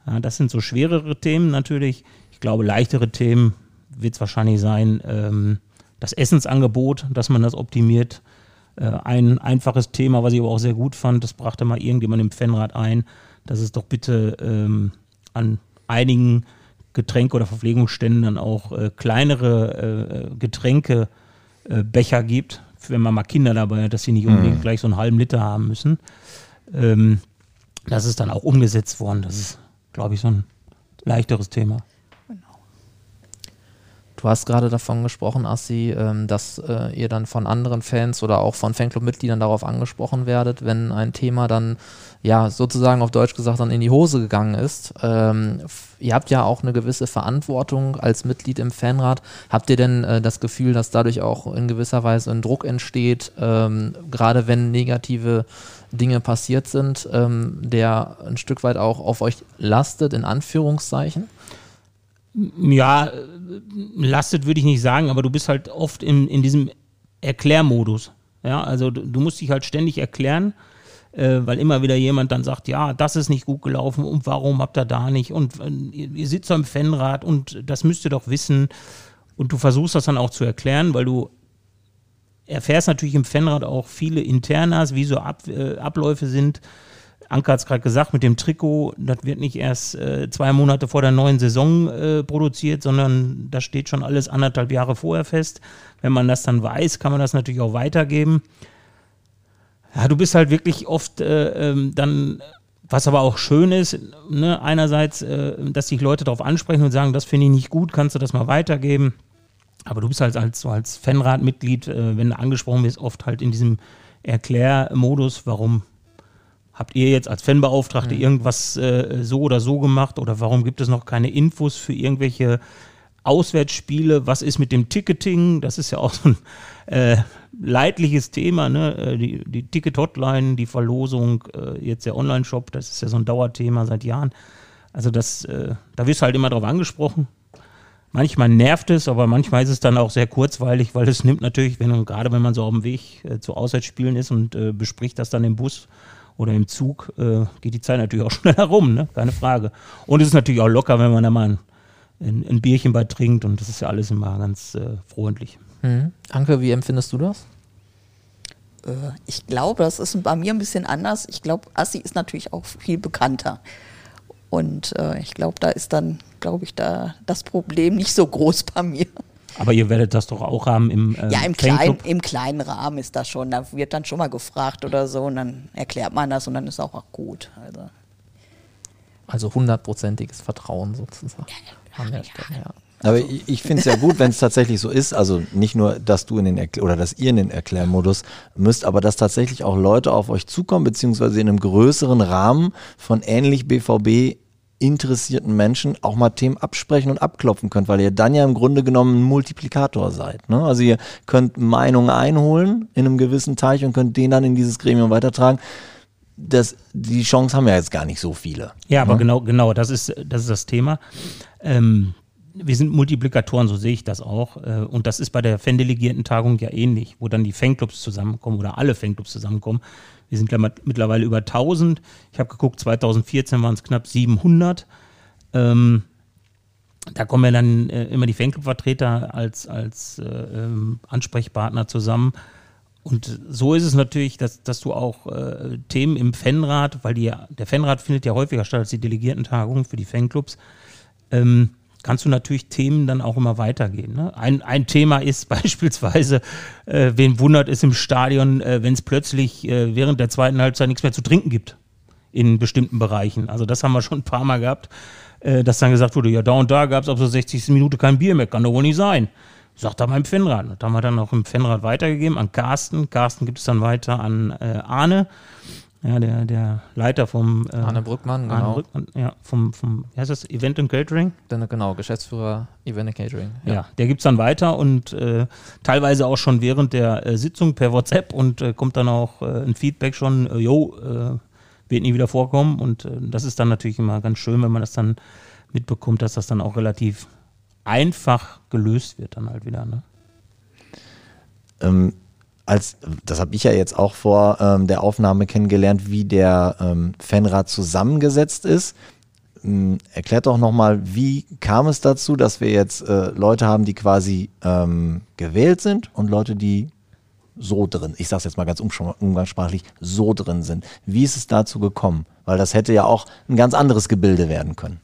Ja, das sind so schwerere Themen natürlich. Ich glaube, leichtere Themen wird es wahrscheinlich sein, ähm, das Essensangebot, dass man das optimiert. Äh, ein einfaches Thema, was ich aber auch sehr gut fand, das brachte mal irgendjemand im Fanrat ein, dass es doch bitte ähm, an einigen Getränke- oder Verpflegungsständen dann auch äh, kleinere äh, Getränkebecher gibt, wenn man mal Kinder dabei hat, dass sie nicht unbedingt mhm. gleich so einen halben Liter haben müssen. Ähm, das ist dann auch umgesetzt worden. Das ist, glaube ich, so ein leichteres Thema. Du hast gerade davon gesprochen, Assi, ähm, dass äh, ihr dann von anderen Fans oder auch von Fanclub-Mitgliedern darauf angesprochen werdet, wenn ein Thema dann, ja, sozusagen auf Deutsch gesagt, dann in die Hose gegangen ist. Ähm, ihr habt ja auch eine gewisse Verantwortung als Mitglied im Fanrat. Habt ihr denn äh, das Gefühl, dass dadurch auch in gewisser Weise ein Druck entsteht, ähm, gerade wenn negative Dinge passiert sind, der ein Stück weit auch auf euch lastet, in Anführungszeichen? Ja, lastet würde ich nicht sagen, aber du bist halt oft in, in diesem Erklärmodus. Ja, also du, du musst dich halt ständig erklären, äh, weil immer wieder jemand dann sagt, ja, das ist nicht gut gelaufen und warum habt ihr da nicht? Und äh, ihr, sitzt am Fanrad und das müsst ihr doch wissen. Und du versuchst das dann auch zu erklären, weil du erfährst natürlich im Fanrad auch viele Internas, wie so Ab, äh, Abläufe sind, Anke hat es gerade gesagt, mit dem Trikot, das wird nicht erst äh, zwei Monate vor der neuen Saison äh, produziert, sondern das steht schon alles anderthalb Jahre vorher fest. Wenn man das dann weiß, kann man das natürlich auch weitergeben. Ja, du bist halt wirklich oft äh, ähm, dann, was aber auch schön ist, ne, einerseits, äh, dass sich Leute darauf ansprechen und sagen, das finde ich nicht gut, kannst du das mal weitergeben. Aber du bist halt als, so als Fanratmitglied, äh, wenn du angesprochen wirst, oft halt in diesem Erklärmodus, warum Habt ihr jetzt als Fanbeauftragte mhm. irgendwas äh, so oder so gemacht oder warum gibt es noch keine Infos für irgendwelche Auswärtsspiele? Was ist mit dem Ticketing? Das ist ja auch so ein äh, leidliches Thema, ne? Äh, die, die Ticket-Hotline, die Verlosung, äh, jetzt der Online-Shop, das ist ja so ein Dauerthema seit Jahren. Also das, äh, da wirst du halt immer drauf angesprochen. Manchmal nervt es, aber manchmal ist es dann auch sehr kurzweilig, weil es nimmt natürlich, wenn gerade wenn man so auf dem Weg äh, zu Auswärtsspielen ist und bespricht das dann im Bus, oder im Zug äh, geht die Zeit natürlich auch schneller rum, ne? keine Frage. Und es ist natürlich auch locker, wenn man da mal ein, ein, ein Bierchen bei trinkt und das ist ja alles immer ganz äh, freundlich. Mhm. Anke, wie empfindest du das? Äh, ich glaube, das ist bei mir ein bisschen anders. Ich glaube, Assi ist natürlich auch viel bekannter. Und äh, ich glaube, da ist dann, glaube ich, da das Problem nicht so groß bei mir. Aber ihr werdet das doch auch haben im äh, Ja, im, klein, im kleinen Rahmen ist das schon. Da wird dann schon mal gefragt oder so und dann erklärt man das und dann ist auch, auch gut. Also, also hundertprozentiges Vertrauen sozusagen. Ja, ja, ja. Aber ich, ich finde es ja gut, wenn es tatsächlich so ist. Also nicht nur, dass du in den Erklär oder dass ihr in den Erklärmodus müsst, aber dass tatsächlich auch Leute auf euch zukommen, beziehungsweise in einem größeren Rahmen von ähnlich BVB interessierten Menschen auch mal Themen absprechen und abklopfen könnt, weil ihr dann ja im Grunde genommen ein Multiplikator seid. Ne? Also ihr könnt Meinungen einholen in einem gewissen Teich und könnt den dann in dieses Gremium weitertragen. das, die Chance haben ja jetzt gar nicht so viele. Ja, aber Ne? genau, genau, das ist, das ist das Thema. Ähm, wir sind Multiplikatoren, so sehe ich das auch. Äh, und das ist bei der Fan-Delegierten-Tagung ja ähnlich, wo dann die Fanclubs zusammenkommen oder alle Fanclubs zusammenkommen. Wir sind mittlerweile über 1000. Ich habe geguckt, 2014 waren es knapp 700. Ähm, da kommen ja dann äh, immer die Fanclub-Vertreter als, als äh, ähm, Ansprechpartner zusammen. Und so ist es natürlich, dass, dass du auch äh, Themen im Fanrat, weil die, der Fanrat findet ja häufiger statt als die Delegiertentagung für die Fanclubs, ähm, kannst du natürlich Themen dann auch immer weitergeben. Ne? Ein, ein Thema ist beispielsweise, äh, wen wundert es im Stadion, äh, wenn es plötzlich äh, während der zweiten Halbzeit nichts mehr zu trinken gibt in bestimmten Bereichen. Also das haben wir schon ein paar Mal gehabt, äh, dass dann gesagt wurde, ja da und da gab es ab so 60. Minute kein Bier mehr, kann doch wohl nicht sein. Sagt er mal im Fanrat. Das haben wir dann auch im Fanrat weitergegeben an Carsten. Carsten gibt es dann weiter an äh, Arne, ja, der, der Leiter vom äh, Arne Brückmann, Arne genau. Brückmann, ja, vom, vom, wie heißt das, Event and Catering? Dann, genau, Geschäftsführer Event and Catering. Ja, der gibt es dann weiter und äh, teilweise auch schon während der äh, Sitzung per WhatsApp und äh, kommt dann auch äh, ein Feedback schon, äh, jo, äh, wird nie wieder vorkommen und äh, das ist dann natürlich immer ganz schön, wenn man das dann mitbekommt, dass das dann auch relativ einfach gelöst wird dann halt wieder. Ne? ähm, als, das habe ich ja jetzt auch vor ähm, der Aufnahme kennengelernt, wie der ähm, Fanrat zusammengesetzt ist. Ähm, erklärt doch nochmal, wie kam es dazu, dass wir jetzt äh, Leute haben, die quasi ähm, gewählt sind und Leute, die so drin, ich sage es jetzt mal ganz umgangssprachlich, so drin sind. Wie ist es dazu gekommen? Weil das hätte ja auch ein ganz anderes Gebilde werden können.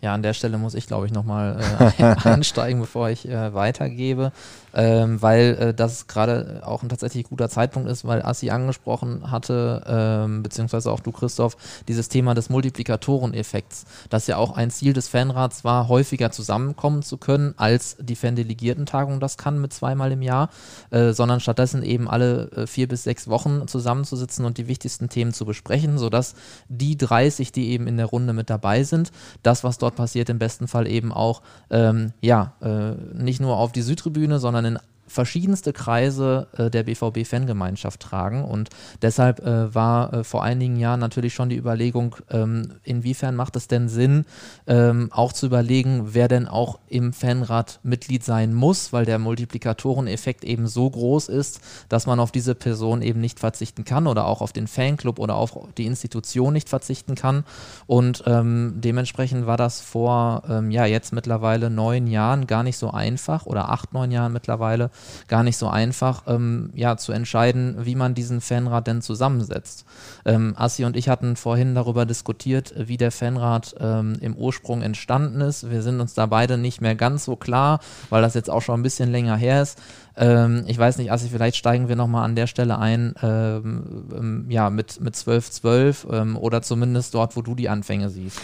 Ja, an der Stelle muss ich, glaube ich, nochmal äh, einsteigen, bevor ich äh, weitergebe, ähm, weil äh, das gerade auch ein tatsächlich guter Zeitpunkt ist, weil Assi angesprochen hatte, ähm, beziehungsweise auch du, Christoph, dieses Thema des Multiplikatoreneffekts, das ja auch ein Ziel des Fanrats war, häufiger zusammenkommen zu können, als die Fandelegiertentagung das kann mit zweimal im Jahr, äh, sondern stattdessen eben alle äh, vier bis sechs Wochen zusammenzusitzen und die wichtigsten Themen zu besprechen, sodass die 30, die eben in der Runde mit dabei sind, das, was dort passiert, im besten Fall eben auch, ähm, ja, äh, nicht nur auf die Südtribüne, sondern in verschiedenste Kreise äh, der BVB-Fangemeinschaft tragen. Und deshalb äh, war äh, vor einigen Jahren natürlich schon die Überlegung, ähm, inwiefern macht es denn Sinn, ähm, auch zu überlegen, wer denn auch im Fanrat Mitglied sein muss, weil der Multiplikatoreneffekt eben so groß ist, dass man auf diese Person eben nicht verzichten kann oder auch auf den Fanclub oder auf die Institution nicht verzichten kann. Und ähm, dementsprechend war das vor, ähm, ja, jetzt mittlerweile neun Jahren gar nicht so einfach oder acht, neun Jahren mittlerweile gar nicht so einfach, ähm, ja, zu entscheiden, wie man diesen Fanrat denn zusammensetzt. Ähm, Assi und ich hatten vorhin darüber diskutiert, wie der Fanrat ähm, im Ursprung entstanden ist. Wir sind uns da beide nicht mehr ganz so klar, weil das jetzt auch schon ein bisschen länger her ist. Ähm, ich weiß nicht, Assi, vielleicht steigen wir nochmal an der Stelle ein, ähm, ähm, ja, mit, mit 1212 ähm, oder zumindest dort, wo du die Anfänge siehst.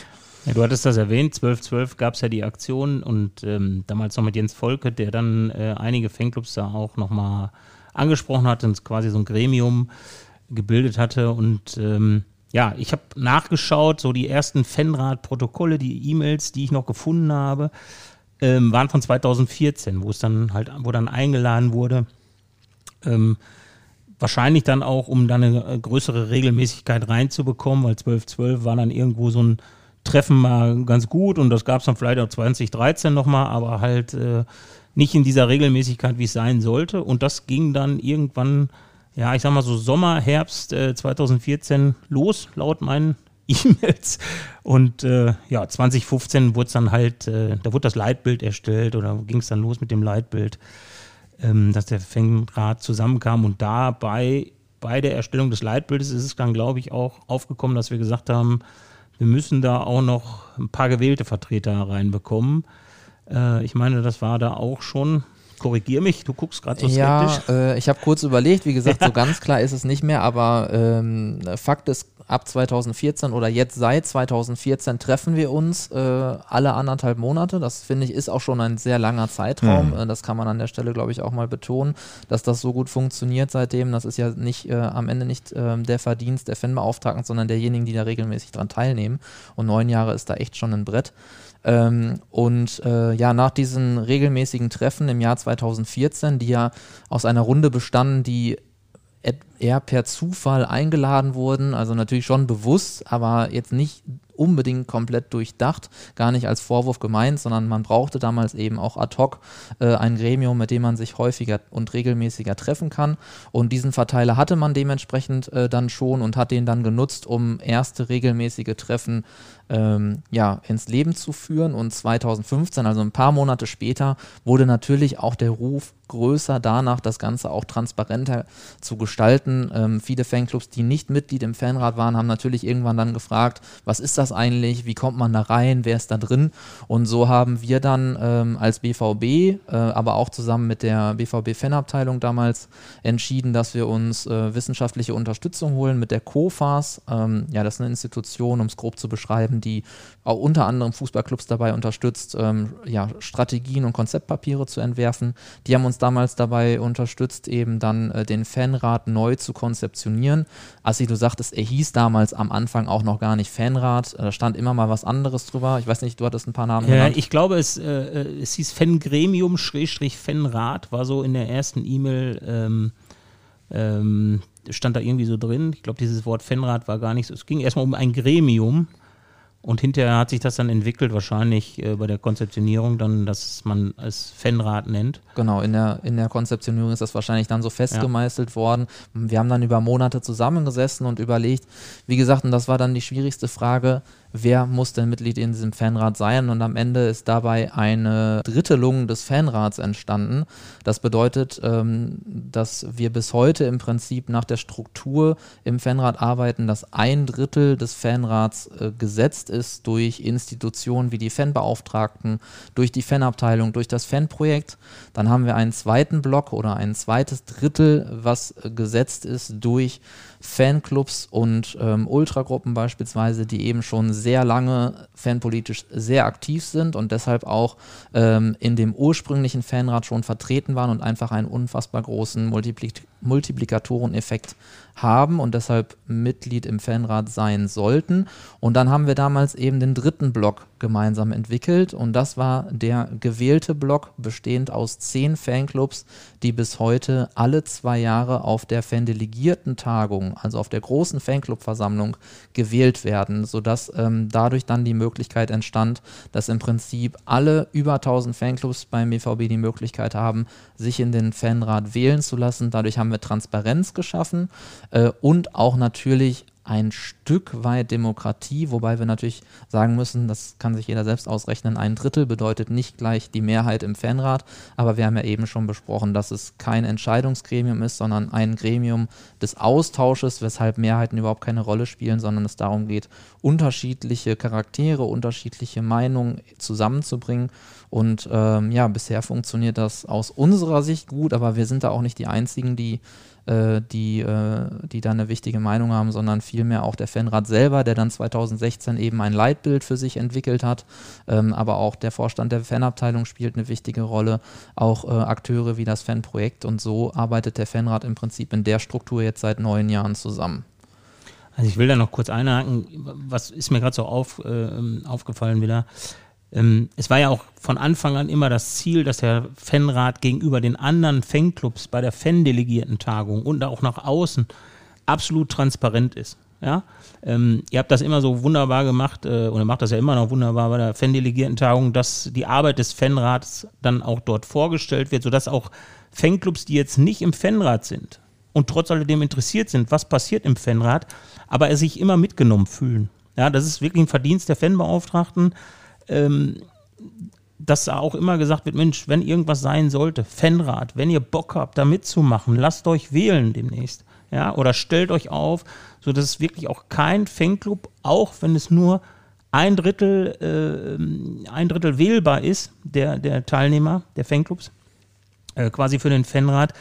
Ja, du hattest das erwähnt, 1212 gab es ja die Aktion und ähm, damals noch mit Jens Volke, der dann äh, einige Fanclubs da auch nochmal angesprochen hat und quasi so ein Gremium gebildet hatte. Und ähm, ja, ich habe nachgeschaut, so die ersten Fanrat-Protokolle, die E-Mails, die ich noch gefunden habe, ähm, waren von 2014, wo es dann halt, wo dann eingeladen wurde. Ähm, wahrscheinlich dann auch, um dann eine äh, größere Regelmäßigkeit reinzubekommen, weil 1212 war dann irgendwo so ein Treffen mal ganz gut und das gab es dann vielleicht auch 2013 nochmal, aber halt äh, nicht in dieser Regelmäßigkeit, wie es sein sollte. Und das ging dann irgendwann, ja, ich sag mal so Sommer, Herbst äh, 2014 los, laut meinen E-Mails. Und äh, ja, 2015 wurde es dann halt, äh, da wurde das Leitbild erstellt oder ging es dann los mit dem Leitbild, ähm, dass der Fanrat zusammenkam und dabei bei der Erstellung des Leitbildes ist es dann, glaube ich, auch aufgekommen, dass wir gesagt haben, wir müssen da auch noch ein paar gewählte Vertreter reinbekommen. Äh, ich meine, das war da auch schon. Korrigier mich, du guckst gerade so Ja, skeptisch. äh, ich habe kurz überlegt, wie gesagt, so ganz klar ist es nicht mehr, aber ähm, Fakt ist, ab 2014 oder jetzt seit 2014 treffen wir uns äh, alle anderthalb Monate. Das finde ich ist auch schon ein sehr langer Zeitraum. Äh, das kann man an der Stelle, glaube ich, auch mal betonen, dass das so gut funktioniert seitdem. Das ist ja nicht äh, am Ende nicht ähm, der Verdienst der Fanbeauftragten, sondern derjenigen, die da regelmäßig dran teilnehmen. Und neun Jahre ist da echt schon ein Brett. Ähm, und äh, ja, nach diesen regelmäßigen Treffen im Jahr 2014, die ja aus einer Runde bestanden, die eher per Zufall eingeladen wurden, also natürlich schon bewusst, aber jetzt nicht unbedingt komplett durchdacht, gar nicht als Vorwurf gemeint, sondern man brauchte damals eben auch ad hoc äh, ein Gremium, mit dem man sich häufiger und regelmäßiger treffen kann. Und diesen Verteiler hatte man dementsprechend äh, dann schon und hat den dann genutzt, um erste regelmäßige Treffen ähm, ja, ins Leben zu führen. Und 2015, also ein paar Monate später, wurde natürlich auch der Ruf größer danach, das Ganze auch transparenter zu gestalten. Ähm, viele Fanclubs, die nicht Mitglied im Fanrat waren, haben natürlich irgendwann dann gefragt, was ist das eigentlich, wie kommt man da rein, wer ist da drin? Und so haben wir dann ähm, als BVB, äh, aber auch zusammen mit der BVB-Fanabteilung damals entschieden, dass wir uns äh, wissenschaftliche Unterstützung holen mit der COFAS. Ähm, ja, das ist eine Institution, um es grob zu beschreiben, die auch unter anderem Fußballclubs dabei unterstützt, ähm, ja, Strategien und Konzeptpapiere zu entwerfen. Die haben uns damals dabei unterstützt, eben dann äh, den Fanrat neu zu konzeptionieren. Assi, du sagtest, er hieß damals am Anfang auch noch gar nicht Fanrat. Da stand immer mal was anderes drüber. Ich weiß nicht, du hattest ein paar Namen ja, genannt. Ich glaube, es, äh, es hieß Fangremium Fanrat, war so in der ersten E-Mail. Ähm, ähm, stand da irgendwie so drin. Ich glaube, dieses Wort Fanrat war gar nicht so. Es ging erstmal um ein Gremium. Und hinterher hat sich das dann entwickelt, wahrscheinlich äh, bei der Konzeptionierung dann, dass man es Fanrat nennt. Genau, in der, in der Konzeptionierung ist das wahrscheinlich dann so festgemeißelt ja. worden. Wir haben dann über Monate zusammengesessen und überlegt, wie gesagt, und das war dann die schwierigste Frage, wer muss denn Mitglied in diesem Fanrat sein. Und am Ende ist dabei eine Drittelung des Fanrats entstanden. Das bedeutet, ähm, dass wir bis heute im Prinzip nach der Struktur im Fanrat arbeiten, dass ein Drittel des Fanrats äh, gesetzt ist durch Institutionen wie die Fanbeauftragten, durch die Fanabteilung, durch das Fanprojekt. Dann haben wir einen zweiten Block oder ein zweites Drittel, was äh, gesetzt ist durch Fanclubs und ähm, Ultragruppen beispielsweise, die eben schon sehr lange fanpolitisch sehr aktiv sind und deshalb auch ähm, in dem ursprünglichen Fanrat schon vertreten waren und einfach einen unfassbar großen Multiplik Multiplikatoreneffekt haben und deshalb Mitglied im Fanrat sein sollten. Und dann haben wir damals eben den dritten Block gemeinsam entwickelt und das war der gewählte Block, bestehend aus zehn Fanclubs, die bis heute alle zwei Jahre auf der Fandelegierten-Tagung, also auf der großen Fanclub-Versammlung, gewählt werden, sodass ähm, dadurch dann die Möglichkeit entstand, dass im Prinzip alle über 1000 Fanclubs beim BVB die Möglichkeit haben, sich in den Fanrat wählen zu lassen. Dadurch haben wir Transparenz geschaffen äh, und auch natürlich ein Stück weit Demokratie, wobei wir natürlich sagen müssen, das kann sich jeder selbst ausrechnen, ein Drittel bedeutet nicht gleich die Mehrheit im Fanrat, aber wir haben ja eben schon besprochen, dass es kein Entscheidungsgremium ist, sondern ein Gremium des Austausches, weshalb Mehrheiten überhaupt keine Rolle spielen, sondern es darum geht, unterschiedliche Charaktere, unterschiedliche Meinungen zusammenzubringen. Und ähm, ja, bisher funktioniert das aus unserer Sicht gut, aber wir sind da auch nicht die Einzigen, die äh, die, äh, die da eine wichtige Meinung haben, sondern vielmehr auch der Fanrat selber, der dann 2016 eben ein Leitbild für sich entwickelt hat. Ähm, aber auch der Vorstand der Fanabteilung spielt eine wichtige Rolle, auch äh, Akteure wie das Fanprojekt. Und so arbeitet der Fanrat im Prinzip in der Struktur jetzt seit neun Jahren zusammen. Also ich will da noch kurz einhaken, was ist mir gerade so auf, äh, aufgefallen wieder. Ähm, es war ja auch von Anfang an immer das Ziel, dass der Fanrat gegenüber den anderen Fanclubs bei der Fandelegierten-Tagung und auch nach außen absolut transparent ist. Ja, ähm, ihr habt das immer so wunderbar gemacht, äh, oder macht das ja immer noch wunderbar bei der Fandelegierten-Tagung, dass die Arbeit des Fanrats dann auch dort vorgestellt wird, sodass auch Fanclubs, die jetzt nicht im Fanrat sind und trotz alledem interessiert sind, was passiert im Fanrat, aber sich immer mitgenommen fühlen. Ja, das ist wirklich ein Verdienst der Fanbeauftragten, ähm, dass da auch immer gesagt wird, Mensch, wenn irgendwas sein sollte, Fanrat, wenn ihr Bock habt, da mitzumachen, lasst euch wählen demnächst. Ja, oder stellt euch auf, sodass es wirklich auch kein Fanclub, auch wenn es nur ein Drittel, äh, ein Drittel wählbar ist, der, der Teilnehmer der Fanclubs, äh, quasi für den Fanrat,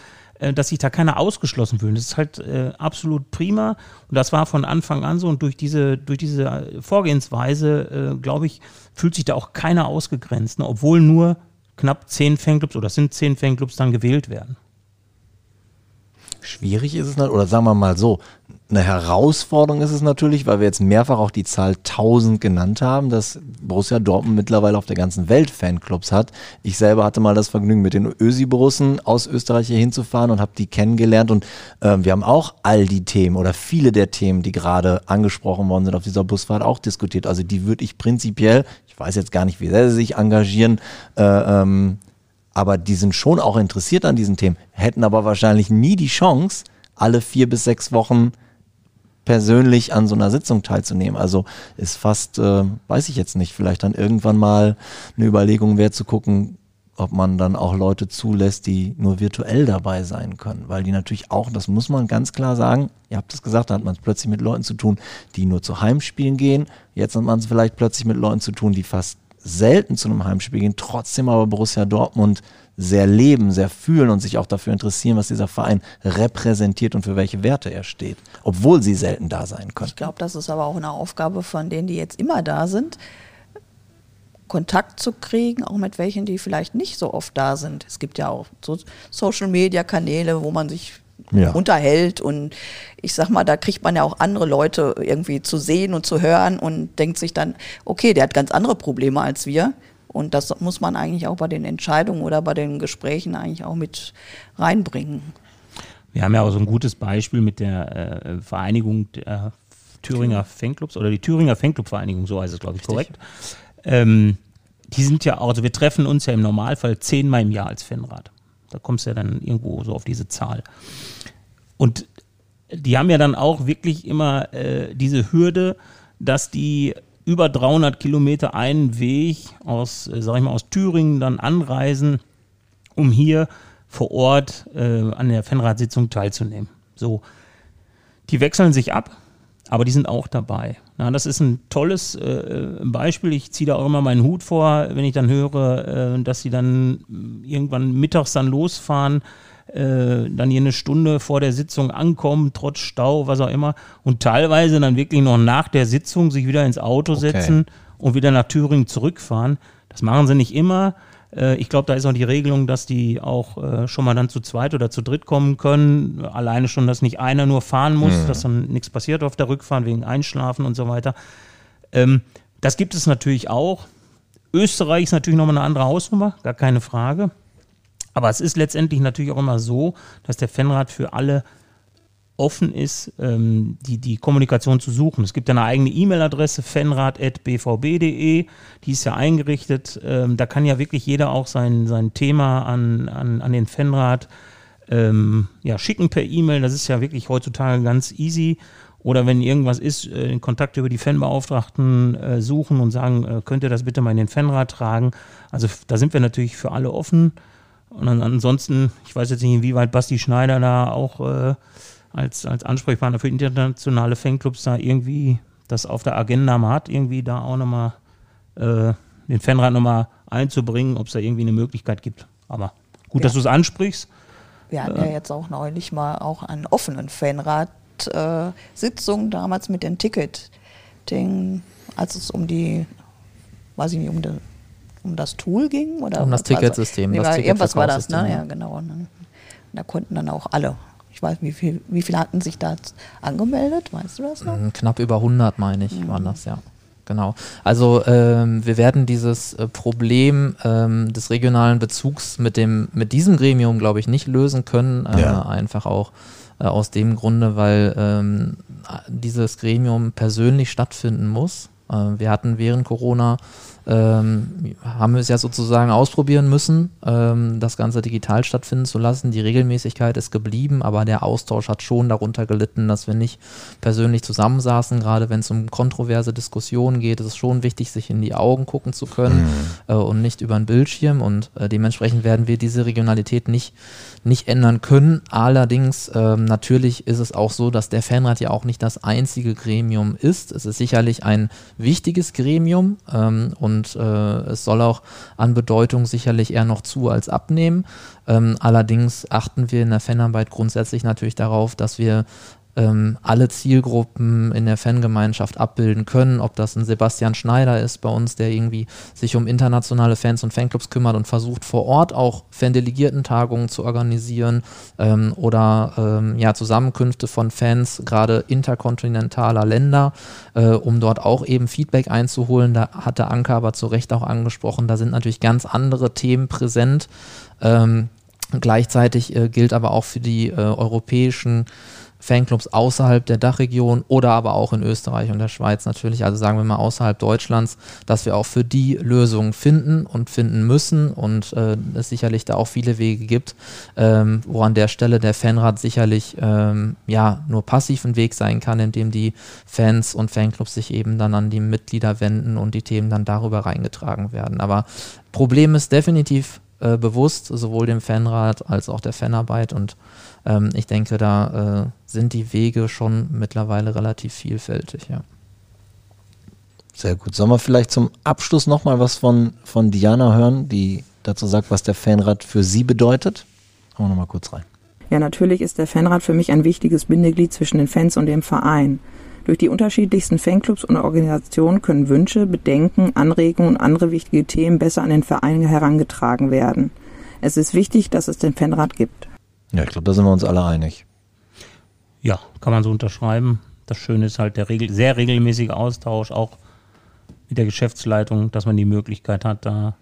dass sich da keiner ausgeschlossen fühlt. Das ist halt äh, absolut prima und das war von Anfang an so und durch diese, durch diese Vorgehensweise, äh, glaube ich, fühlt sich da auch keiner ausgegrenzt, ne? obwohl nur knapp zehn Fanclubs oder sind zehn Fanclubs dann gewählt werden. Schwierig ist es, oder sagen wir mal so, eine Herausforderung ist es natürlich, weil wir jetzt mehrfach auch die Zahl 1000 genannt haben, dass Borussia Dortmund mittlerweile auf der ganzen Welt Fanclubs hat. Ich selber hatte mal das Vergnügen, mit den Ösi-Borussen aus Österreich hier hinzufahren und habe die kennengelernt. Und äh, wir haben auch all die Themen oder viele der Themen, die gerade angesprochen worden sind auf dieser Busfahrt, auch diskutiert. Also die würde ich prinzipiell, ich weiß jetzt gar nicht, wie sehr sie sich engagieren, äh, ähm, aber die sind schon auch interessiert an diesen Themen, hätten aber wahrscheinlich nie die Chance, alle vier bis sechs Wochen persönlich an so einer Sitzung teilzunehmen. Also ist fast, äh, weiß ich jetzt nicht, vielleicht dann irgendwann mal eine Überlegung wert zu gucken, ob man dann auch Leute zulässt, die nur virtuell dabei sein können. Weil die natürlich auch, das muss man ganz klar sagen, ihr habt es gesagt, da hat man es plötzlich mit Leuten zu tun, die nur zu Heimspielen gehen. Jetzt hat man es vielleicht plötzlich mit Leuten zu tun, die fast selten zu einem Heimspiel gehen, trotzdem aber Borussia Dortmund sehr leben, sehr fühlen und sich auch dafür interessieren, was dieser Verein repräsentiert und für welche Werte er steht, obwohl sie selten da sein können. Ich glaube, das ist aber auch eine Aufgabe von denen, die jetzt immer da sind, Kontakt zu kriegen, auch mit welchen, die vielleicht nicht so oft da sind. Es gibt ja auch so Social-Media-Kanäle, wo man sich ja. unterhält und ich sag mal, da kriegt man ja auch andere Leute irgendwie zu sehen und zu hören und denkt sich dann, okay, der hat ganz andere Probleme als wir und das muss man eigentlich auch bei den Entscheidungen oder bei den Gesprächen eigentlich auch mit reinbringen. Wir haben ja auch so ein gutes Beispiel mit der äh, Vereinigung der Thüringer Fanclubs oder die Thüringer Fanclub-Vereinigung, so heißt es, glaube ich, korrekt. Ähm, die sind ja, also wir treffen uns ja im Normalfall zehnmal im Jahr als Fanrat. Da kommst du ja dann irgendwo so auf diese Zahl. Und die haben ja dann auch wirklich immer äh, diese Hürde, dass die über 300 Kilometer einen Weg aus, äh, sag ich mal, aus Thüringen dann anreisen, um hier vor Ort äh, an der Fanratssitzung teilzunehmen. So, die wechseln sich ab, aber die sind auch dabei. Ja, das ist ein tolles äh, Beispiel. Ich ziehe da auch immer meinen Hut vor, wenn ich dann höre, äh, dass sie dann irgendwann mittags dann losfahren äh, dann hier eine Stunde vor der Sitzung ankommen, trotz Stau, was auch immer, und teilweise dann wirklich noch nach der Sitzung sich wieder ins Auto setzen okay. und wieder nach Thüringen zurückfahren. Das machen sie nicht immer. Äh, ich glaube, da ist auch die Regelung, dass die auch äh, schon mal dann zu zweit oder zu dritt kommen können. Alleine schon, dass nicht einer nur fahren muss, mhm. dass dann nichts passiert auf der Rückfahrt wegen Einschlafen und so weiter. Ähm, das gibt es natürlich auch. Österreich ist natürlich nochmal eine andere Hausnummer, gar keine Frage. Aber es ist letztendlich natürlich auch immer so, dass der Fanrat für alle offen ist, ähm, die, die Kommunikation zu suchen. Es gibt eine eigene E-Mail-Adresse, fanrad.bvb.de, die ist ja eingerichtet. Ähm, da kann ja wirklich jeder auch sein, sein Thema an, an, an den Fanrat ähm, ja, schicken per E-Mail. Das ist ja wirklich heutzutage ganz easy. Oder wenn irgendwas ist, äh, Kontakt über die Fanbeauftragten äh, suchen und sagen, äh, könnt ihr das bitte mal in den Fanrat tragen. Also da sind wir natürlich für alle offen. Und ansonsten, ich weiß jetzt nicht, inwieweit Basti Schneider da auch äh, als, als Ansprechpartner für internationale Fanclubs da irgendwie das auf der Agenda mal hat, irgendwie da auch nochmal äh, den Fanrat nochmal einzubringen, ob es da irgendwie eine Möglichkeit gibt. Aber gut, ja. dass du es ansprichst. Wir hatten äh, ja jetzt auch neulich mal auch einen offenen Fanrat-Sitzung, äh, damals mit dem Ticket, den, als es um die, weiß ich nicht, um die um das Tool ging? Oder um das Ticketsystem. Nee, das irgendwas war das, ne? Ja, genau. Ne? Da konnten dann auch alle. Ich weiß, wie viel, wie viele hatten sich da angemeldet? Weißt du das noch? Mm, knapp über 100, meine ich, mhm. waren das, ja. Genau. Also ähm, wir werden dieses äh, Problem ähm, des regionalen Bezugs mit dem mit diesem Gremium, glaube ich, nicht lösen können. Äh, ja. Einfach auch äh, aus dem Grunde, weil ähm, dieses Gremium persönlich stattfinden muss. Äh, wir hatten während Corona ähm, haben wir es ja sozusagen ausprobieren müssen, ähm, das Ganze digital stattfinden zu lassen. Die Regelmäßigkeit ist geblieben, aber der Austausch hat schon darunter gelitten, dass wir nicht persönlich zusammensaßen. Gerade wenn es um kontroverse Diskussionen geht, ist es schon wichtig, sich in die Augen gucken zu können mhm. äh, und nicht über einen Bildschirm. Und äh, dementsprechend werden wir diese Regionalität nicht nicht ändern können. Allerdings ähm, natürlich ist es auch so, dass der Fanrat ja auch nicht das einzige Gremium ist. Es ist sicherlich ein wichtiges Gremium ähm, und äh, es soll auch an Bedeutung sicherlich eher noch zu als abnehmen. Ähm, allerdings achten wir in der Fanarbeit grundsätzlich natürlich darauf, dass wir ähm, alle Zielgruppen in der Fangemeinschaft abbilden können. Ob das ein Sebastian Schneider ist bei uns, der irgendwie sich um internationale Fans und Fanclubs kümmert und versucht vor Ort auch Fandelegierten-Tagungen zu organisieren ähm, oder ähm, ja, Zusammenkünfte von Fans, gerade interkontinentaler Länder, äh, um dort auch eben Feedback einzuholen. Da hatte Anke aber zu Recht auch angesprochen, da sind natürlich ganz andere Themen präsent. Ähm, gleichzeitig äh, gilt aber auch für die äh, europäischen Fanclubs außerhalb der Dachregion oder aber auch in Österreich und der Schweiz natürlich, also sagen wir mal außerhalb Deutschlands, dass wir auch für die Lösungen finden und finden müssen und äh, es sicherlich da auch viele Wege gibt, ähm, wo an der Stelle der Fanrat sicherlich ähm, ja nur passiv ein Weg sein kann, indem die Fans und Fanclubs sich eben dann an die Mitglieder wenden und die Themen dann darüber reingetragen werden. Aber Problem ist definitiv äh, bewusst, sowohl dem Fanrat als auch der Fanarbeit und ähm, ich denke, da äh, sind die Wege schon mittlerweile relativ vielfältig, ja. Sehr gut. Sollen wir vielleicht zum Abschluss nochmal was von, von Diana hören, die dazu sagt, was der Fanrat für sie bedeutet? Hören wir nochmal kurz rein. Ja, natürlich ist der Fanrat für mich ein wichtiges Bindeglied zwischen den Fans und dem Verein. Durch die unterschiedlichsten Fanclubs und Organisationen können Wünsche, Bedenken, Anregungen und andere wichtige Themen besser an den Verein herangetragen werden. Es ist wichtig, dass es den Fanrat gibt. Ja, ich glaube, da sind wir uns alle einig. Ja, kann man so unterschreiben. Das Schöne ist halt der regel sehr regelmäßige Austausch, auch mit der Geschäftsleitung, dass man die Möglichkeit hat, da,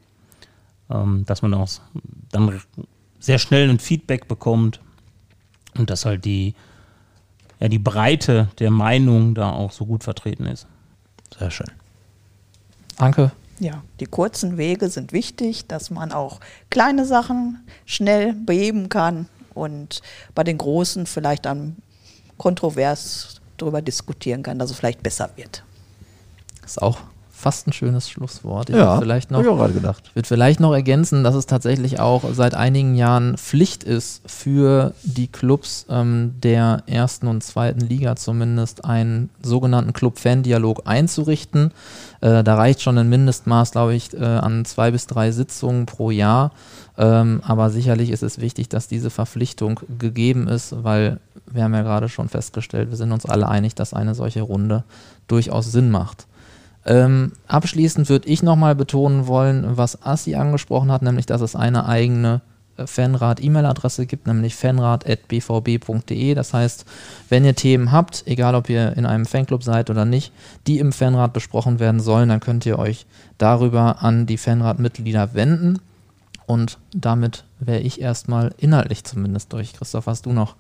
ähm, dass man auch dann sehr schnell ein Feedback bekommt und dass halt die, ja, die Breite der Meinung da auch so gut vertreten ist. Sehr schön. Anke? Ja, die kurzen Wege sind wichtig, dass man auch kleine Sachen schnell beheben kann und bei den großen vielleicht dann kontrovers darüber diskutieren kann, dass es vielleicht besser wird. Ist auch fast ein schönes Schlusswort. Ich ja, vielleicht noch, ich auch gerade gedacht. würde vielleicht noch ergänzen, dass es tatsächlich auch seit einigen Jahren Pflicht ist für die Clubs ähm, der ersten und zweiten Liga zumindest einen sogenannten Club-Fan-Dialog einzurichten. Äh, da reicht schon ein Mindestmaß, glaube ich, äh, an zwei bis drei Sitzungen pro Jahr. Ähm, aber sicherlich ist es wichtig, dass diese Verpflichtung gegeben ist, weil wir haben ja gerade schon festgestellt, wir sind uns alle einig, dass eine solche Runde durchaus Sinn macht. Ähm, abschließend würde ich nochmal betonen wollen, was Assi angesprochen hat, nämlich dass es eine eigene äh, Fanrat-E-Mail-Adresse gibt, nämlich fanrat.bvb.de. Das heißt, wenn ihr Themen habt, egal ob ihr in einem Fanclub seid oder nicht, die im Fanrat besprochen werden sollen, dann könnt ihr euch darüber an die Fanrat-Mitglieder wenden. Und damit wäre ich erstmal inhaltlich zumindest durch. Christoph, hast du noch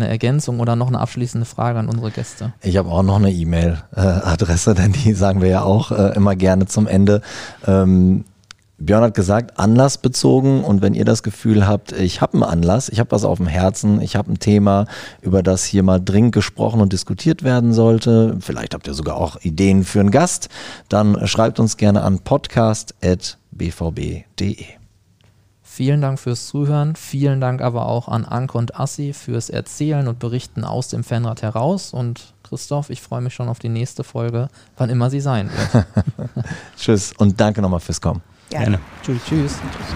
eine Ergänzung oder noch eine abschließende Frage an unsere Gäste? Ich habe auch noch eine E-Mail-Adresse, denn die sagen wir ja auch äh, immer gerne zum Ende. Ähm, Björn hat gesagt, anlassbezogen und wenn ihr das Gefühl habt, ich habe einen Anlass, ich habe was auf dem Herzen, ich habe ein Thema, über das hier mal dringend gesprochen und diskutiert werden sollte, vielleicht habt ihr sogar auch Ideen für einen Gast, dann schreibt uns gerne an podcast.bvb.de. Vielen Dank fürs Zuhören, vielen Dank aber auch an Anke und Assi fürs Erzählen und Berichten aus dem Fanrad heraus und Christoph, ich freue mich schon auf die nächste Folge, wann immer sie sein wird. Tschüss und danke nochmal fürs Kommen. Gerne. Gerne. Tschüss. Tschüss. Tschüss.